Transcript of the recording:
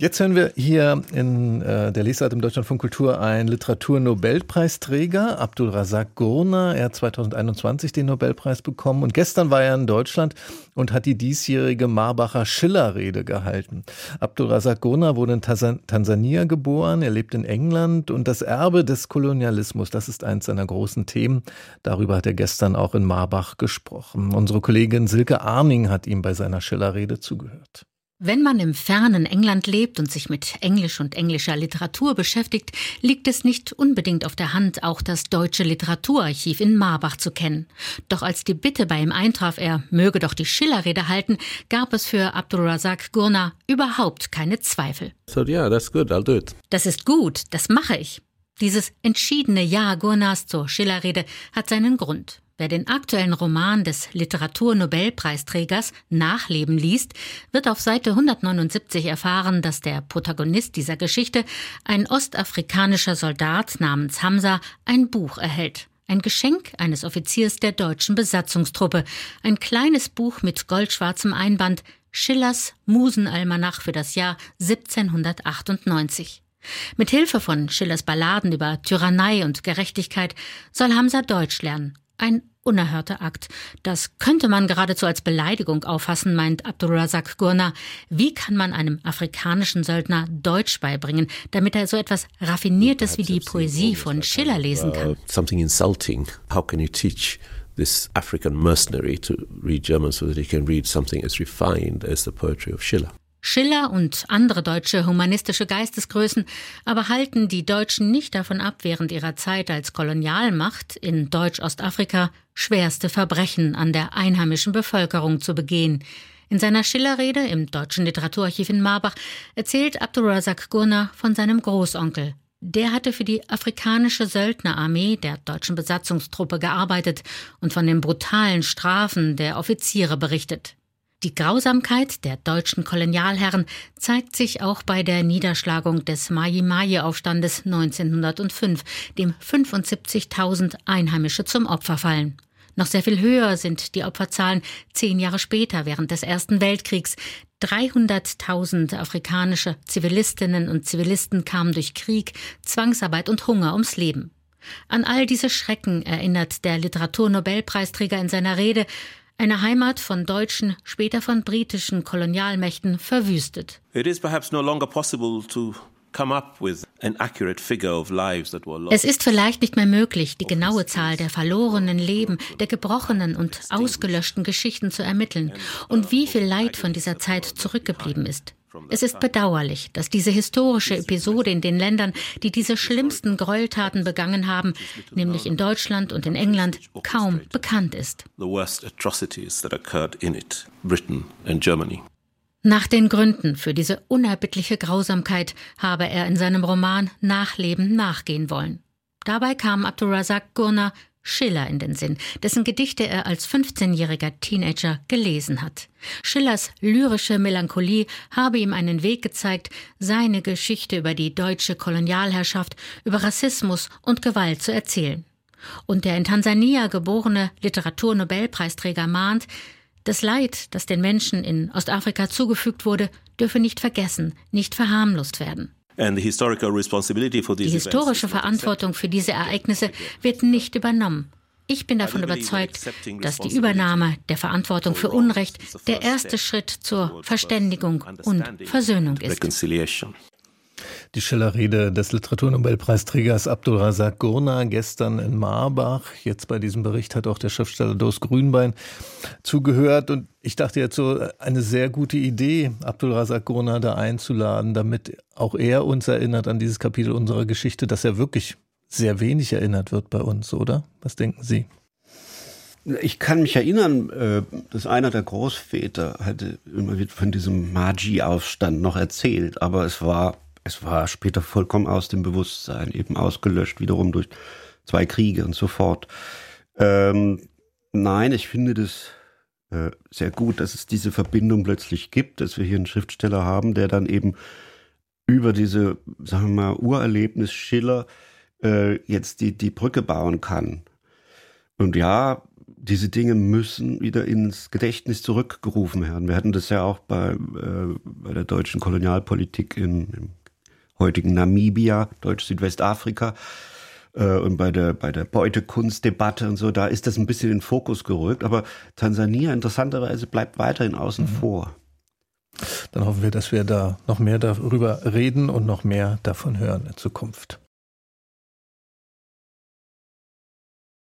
Jetzt hören wir hier in äh, der Lesart im Deutschlandfunk Kultur einen Literaturnobelpreisträger, Abdul Razak Gurna. Er hat 2021 den Nobelpreis bekommen und gestern war er in Deutschland und hat die diesjährige Marbacher Schiller-Rede gehalten. Abdul Razak Gurna wurde in Tansania geboren, er lebt in England und das Erbe des Kolonialismus, das ist eins seiner großen Themen. Darüber hat er gestern auch in Marbach gesprochen. Unsere Kollegin Silke Arning hat ihm bei seiner Schiller-Rede zugehört. Wenn man im fernen England lebt und sich mit Englisch und englischer Literatur beschäftigt, liegt es nicht unbedingt auf der Hand, auch das deutsche Literaturarchiv in Marbach zu kennen. Doch als die Bitte bei ihm eintraf, er möge doch die Schillerrede halten, gab es für Abdulrazak Gurna überhaupt keine Zweifel. So yeah, that's good, I'll do it. Das ist gut, das mache ich. Dieses entschiedene Ja Gurnas zur Schillerrede hat seinen Grund. Wer den aktuellen Roman des Literaturnobelpreisträgers Nachleben liest, wird auf Seite 179 erfahren, dass der Protagonist dieser Geschichte, ein ostafrikanischer Soldat namens Hamza, ein Buch erhält. Ein Geschenk eines Offiziers der deutschen Besatzungstruppe. Ein kleines Buch mit goldschwarzem Einband, Schillers Musenalmanach für das Jahr 1798. Mit Hilfe von Schillers Balladen über Tyrannei und Gerechtigkeit soll Hamza Deutsch lernen ein unerhörter Akt. Das könnte man geradezu als Beleidigung auffassen, meint Abdulrazak Gurna. Wie kann man einem afrikanischen Söldner Deutsch beibringen, damit er so etwas Raffiniertes wie die Poesie von Schiller lesen kann? Something insulting. How can you teach this African mercenary to read German so that he can read something as refined as the poetry of Schiller? Schiller und andere deutsche humanistische Geistesgrößen aber halten die Deutschen nicht davon ab, während ihrer Zeit als Kolonialmacht in Deutsch-Ostafrika schwerste Verbrechen an der einheimischen Bevölkerung zu begehen. In seiner Schillerrede im Deutschen Literaturarchiv in Marbach erzählt Abdulrazak Gurna von seinem Großonkel. Der hatte für die afrikanische Söldnerarmee der deutschen Besatzungstruppe gearbeitet und von den brutalen Strafen der Offiziere berichtet. Die Grausamkeit der deutschen Kolonialherren zeigt sich auch bei der Niederschlagung des Mai-Mai-Aufstandes 1905, dem 75.000 Einheimische zum Opfer fallen. Noch sehr viel höher sind die Opferzahlen zehn Jahre später während des Ersten Weltkriegs. 300.000 afrikanische Zivilistinnen und Zivilisten kamen durch Krieg, Zwangsarbeit und Hunger ums Leben. An all diese Schrecken erinnert der Literaturnobelpreisträger in seiner Rede, eine Heimat von deutschen, später von britischen Kolonialmächten verwüstet. It is perhaps no longer possible to es ist vielleicht nicht mehr möglich, die genaue Zahl der verlorenen Leben, der gebrochenen und ausgelöschten Geschichten zu ermitteln und wie viel Leid von dieser Zeit zurückgeblieben ist. Es ist bedauerlich, dass diese historische Episode in den Ländern, die diese schlimmsten Gräueltaten begangen haben, nämlich in Deutschland und in England, kaum bekannt ist. Nach den Gründen für diese unerbittliche Grausamkeit habe er in seinem Roman Nachleben nachgehen wollen. Dabei kam Abdulrazak Gurna Schiller in den Sinn, dessen Gedichte er als 15-jähriger Teenager gelesen hat. Schillers lyrische Melancholie habe ihm einen Weg gezeigt, seine Geschichte über die deutsche Kolonialherrschaft, über Rassismus und Gewalt zu erzählen. Und der in Tansania geborene Literaturnobelpreisträger mahnt, das Leid, das den Menschen in Ostafrika zugefügt wurde, dürfe nicht vergessen, nicht verharmlost werden. Die historische Verantwortung für diese Ereignisse wird nicht übernommen. Ich bin davon überzeugt, dass die Übernahme der Verantwortung für Unrecht der erste Schritt zur Verständigung und Versöhnung ist. Die Schillerrede des Literaturnobelpreisträgers Abdulrazak Gurna gestern in Marbach. Jetzt bei diesem Bericht hat auch der Schriftsteller Dos Grünbein zugehört. Und ich dachte jetzt so, eine sehr gute Idee, Abdulrazak Gurna da einzuladen, damit auch er uns erinnert an dieses Kapitel unserer Geschichte, dass er wirklich sehr wenig erinnert wird bei uns, oder? Was denken Sie? Ich kann mich erinnern, äh, dass einer der Großväter hatte immer von diesem Magi-Aufstand noch erzählt, aber es war es war später vollkommen aus dem Bewusstsein, eben ausgelöscht, wiederum durch zwei Kriege und so fort. Ähm, nein, ich finde das äh, sehr gut, dass es diese Verbindung plötzlich gibt, dass wir hier einen Schriftsteller haben, der dann eben über diese, sagen wir mal, Urerlebnis Schiller äh, jetzt die, die Brücke bauen kann. Und ja, diese Dinge müssen wieder ins Gedächtnis zurückgerufen werden. Wir hatten das ja auch bei, äh, bei der deutschen Kolonialpolitik in, im heutigen Namibia, Deutsch-Südwestafrika äh, und bei der, bei der Beutekunstdebatte und so, da ist das ein bisschen in den Fokus gerückt. Aber Tansania interessanterweise bleibt weiterhin außen mhm. vor. Dann hoffen wir, dass wir da noch mehr darüber reden und noch mehr davon hören in Zukunft.